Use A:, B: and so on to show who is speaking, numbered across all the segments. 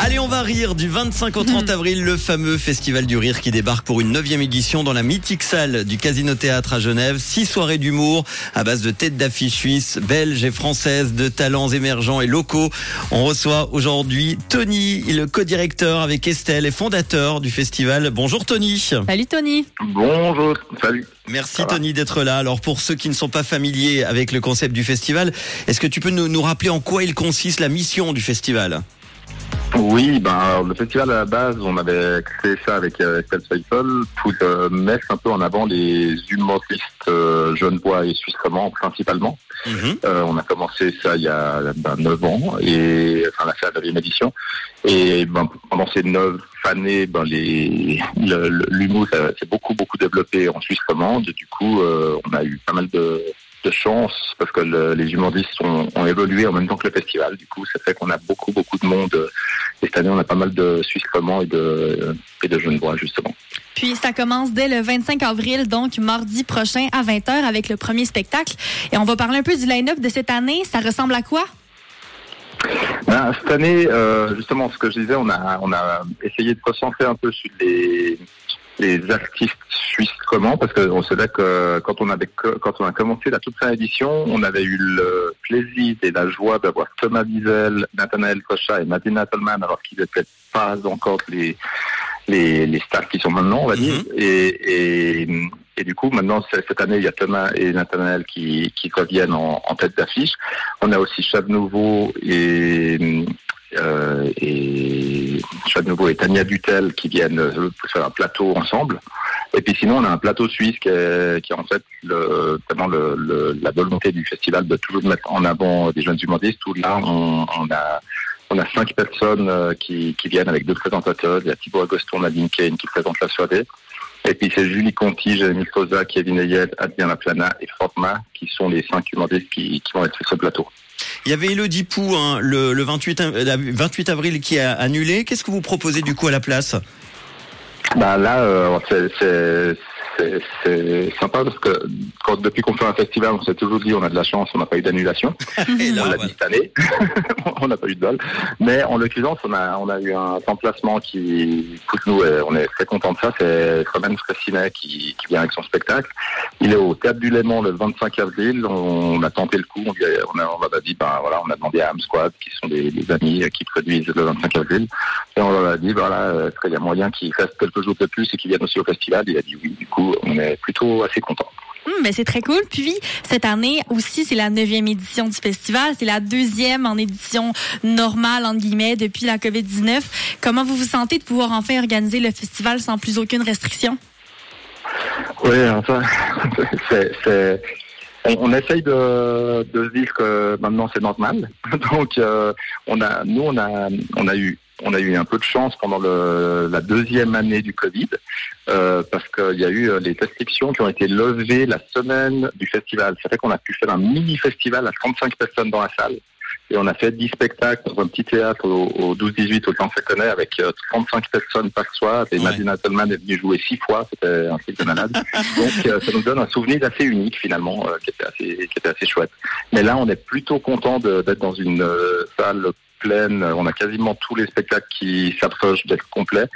A: Allez, on va rire du 25 au 30 avril, le fameux Festival du Rire qui débarque pour une neuvième édition dans la mythique salle du Casino Théâtre à Genève. Six soirées d'humour à base de têtes d'affiches suisses, belges et françaises, de talents émergents et locaux. On reçoit aujourd'hui Tony, le co-directeur avec Estelle et fondateur du festival. Bonjour Tony.
B: Salut Tony.
C: Bonjour, salut.
A: Merci Tony d'être là. Alors pour ceux qui ne sont pas familiers avec le concept du festival, est-ce que tu peux nous, nous rappeler en quoi il consiste la mission du festival?
C: Oui, ben, alors, le festival à la base, on avait créé ça avec euh, Estelle Seifel pour euh, mettre un peu en avant les humoristes euh, genevois et suisses principalement.
A: Mhm.
C: Euh, on a commencé ça il y a ben, 9 ans, et enfin la la 9 édition. Et ben, pendant ces 9 années, ben, les, le- le- l'humour s'est beaucoup beaucoup développé en Suisse romande. Du coup, euh, on a eu pas mal de, de chance parce que le- les humoristes ont, ont évolué en même temps que le festival. Du coup, ça fait qu'on a beaucoup beaucoup de monde. Et cette année, on a pas mal de Suisses romands et de, et de Genevois justement.
B: Puis ça commence dès le 25 avril, donc mardi prochain à 20h avec le premier spectacle. Et on va parler un peu du line-up de cette année. Ça ressemble à quoi?
C: Ben, cette année, euh, justement, ce que je disais, on a, on a essayé de concentrer un peu sur les, les artistes suisses comment, parce qu'on savait que quand on avait quand on a commencé la toute première édition, on avait eu le plaisir et la joie d'avoir Thomas Wiesel, Nathanaël Kocha et Nadine Nattelman, alors qu'ils n'étaient pas encore les, les, les stars qui sont maintenant, on va dire. Et, et, et du coup, maintenant, cette année, il y a Thomas et Nathanaël qui, qui reviennent en, en tête d'affiche. On a aussi Chad Nouveau et, euh, et Nouveau et Tania Dutel qui viennent euh, faire un plateau ensemble. Et puis sinon, on a un plateau suisse qui est, qui en fait le, la volonté du festival de toujours mettre en avant des jeunes humoristes. Où là, on, a on a cinq personnes euh, qui, viennent avec deux présentateurs. Il y a Thibaut Agoston, Nadine Kane qui présente la soirée. Et puis c'est Julie Conti, Jérémy Sosa, Kevin Ayel, Adrien Laplana et Forma qui sont les cinq humoristes qui, qui vont être sur ce plateau.
A: Il y avait Elodie Pou hein, le, le 28, av- euh, 28 avril qui a annulé. Qu'est-ce que vous proposez du coup à la place?
C: Bah là, euh, c'est- c'est sympa parce que quand, depuis qu'on fait un festival, on s'est toujours dit on a de la chance, on n'a pas eu d'annulation.
A: Et là,
C: on l'a dit cette année, on n'a pas eu de bol. Mais en l'occurrence, on a, on a eu un remplacement qui coûte nous, et on est très content de ça. C'est Roman Fressinet qui, qui vient avec son spectacle. Il est au Théâtre du Léman le 25 avril. On, a tenté le coup. On, lui a, on, a, on a dit, ben voilà, on a demandé à Ham Squad, qui sont des, des amis euh, qui produisent le 25 avril. Et on leur a dit, voilà, euh, est-ce qu'il y a moyen qu'il reste quelques jours de plus et qu'il vienne aussi au festival? Il a dit oui. Du coup, on est plutôt assez content.
B: Ben c'est très cool. Puis cette année aussi, c'est la neuvième édition du festival. C'est la deuxième en édition normale, entre guillemets, depuis la COVID-19. Comment vous vous sentez de pouvoir enfin organiser le festival sans plus aucune restriction?
C: Oui, enfin, c'est, on, on essaye de, de se dire que maintenant c'est normal. Donc, euh, on a, nous, on a, on a eu, on a eu un peu de chance pendant le, la deuxième année du Covid, euh, parce qu'il y a eu euh, les restrictions qui ont été levées la semaine du festival. Ça fait qu'on a pu faire un mini festival à 35 personnes dans la salle. Et on a fait 10 spectacles dans un petit théâtre au, au 12-18 au Centre Connaît avec euh, 35 personnes par soir. Et
A: Ouais.
C: Nadine Attelman est venue jouer six fois. C'était un truc de malade. Donc euh, ça nous donne un souvenir assez unique finalement, euh, qui, était assez, qui était assez chouette. Mais là, on est plutôt content d'être dans une euh, salle pleine. On a quasiment tous les spectacles qui s'approchent d'être complets.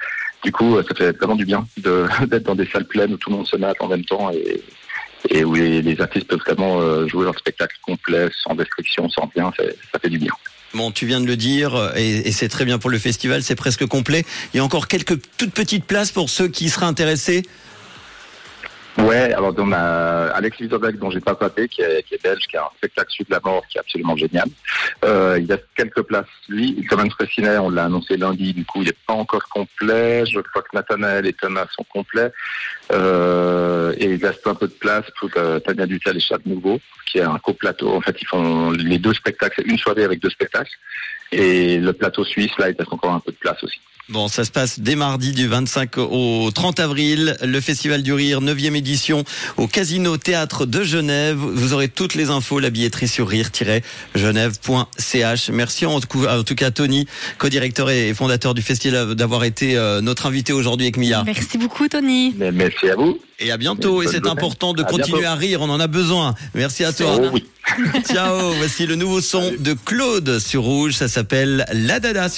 C: Du coup, euh, ça fait vraiment du bien d'être dans des salles pleines où tout le monde se mate en même temps et, où les, artistes peuvent vraiment euh, jouer leur spectacle complet, sans restriction, sans rien. Ça, fait du bien.
A: Bon, tu viens de le dire, et c'est très bien pour le festival, c'est presque complet. Il y a encore quelques toutes petites places pour ceux qui seraient intéressés.
C: Ouais, alors on a Alex Lisobec dont j'ai pas papé, qui est, qui est belge, qui a un spectacle Sud de la mort qui est absolument génial. Euh, il y a quelques places, lui. Thomas Fressinet, on l'a annoncé lundi, du coup il n'est pas encore complet. Je crois que Nathanaël et Thomas sont complets. Euh, et il reste un peu de place pour euh, Tania Dutel et Chad Nouveau, qui est un coplateau. En fait, ils font les deux spectacles, une soirée avec deux spectacles. Et le plateau suisse, là, il reste encore un peu de place aussi.
A: Bon, ça se passe dès mardi du 25 au 30 avril. Le Festival du Rire, 9e édition au Casino Théâtre de Genève. Vous aurez toutes les infos, la billetterie sur rire-genève.ch. Merci en tout, cas Tony, co-directeur et fondateur du festival, d'avoir été euh, notre invité aujourd'hui avec Mia.
B: Merci beaucoup, Tony.
C: Merci à vous.
A: Et à bientôt. Et c'est important de
C: À
A: continuer
C: bientôt.
A: à rire. On en a besoin. Merci à toi.
C: Oh oui.
A: Ciao. Voici le nouveau son de Claude sur Rouge. Ça s'appelle La Dada sur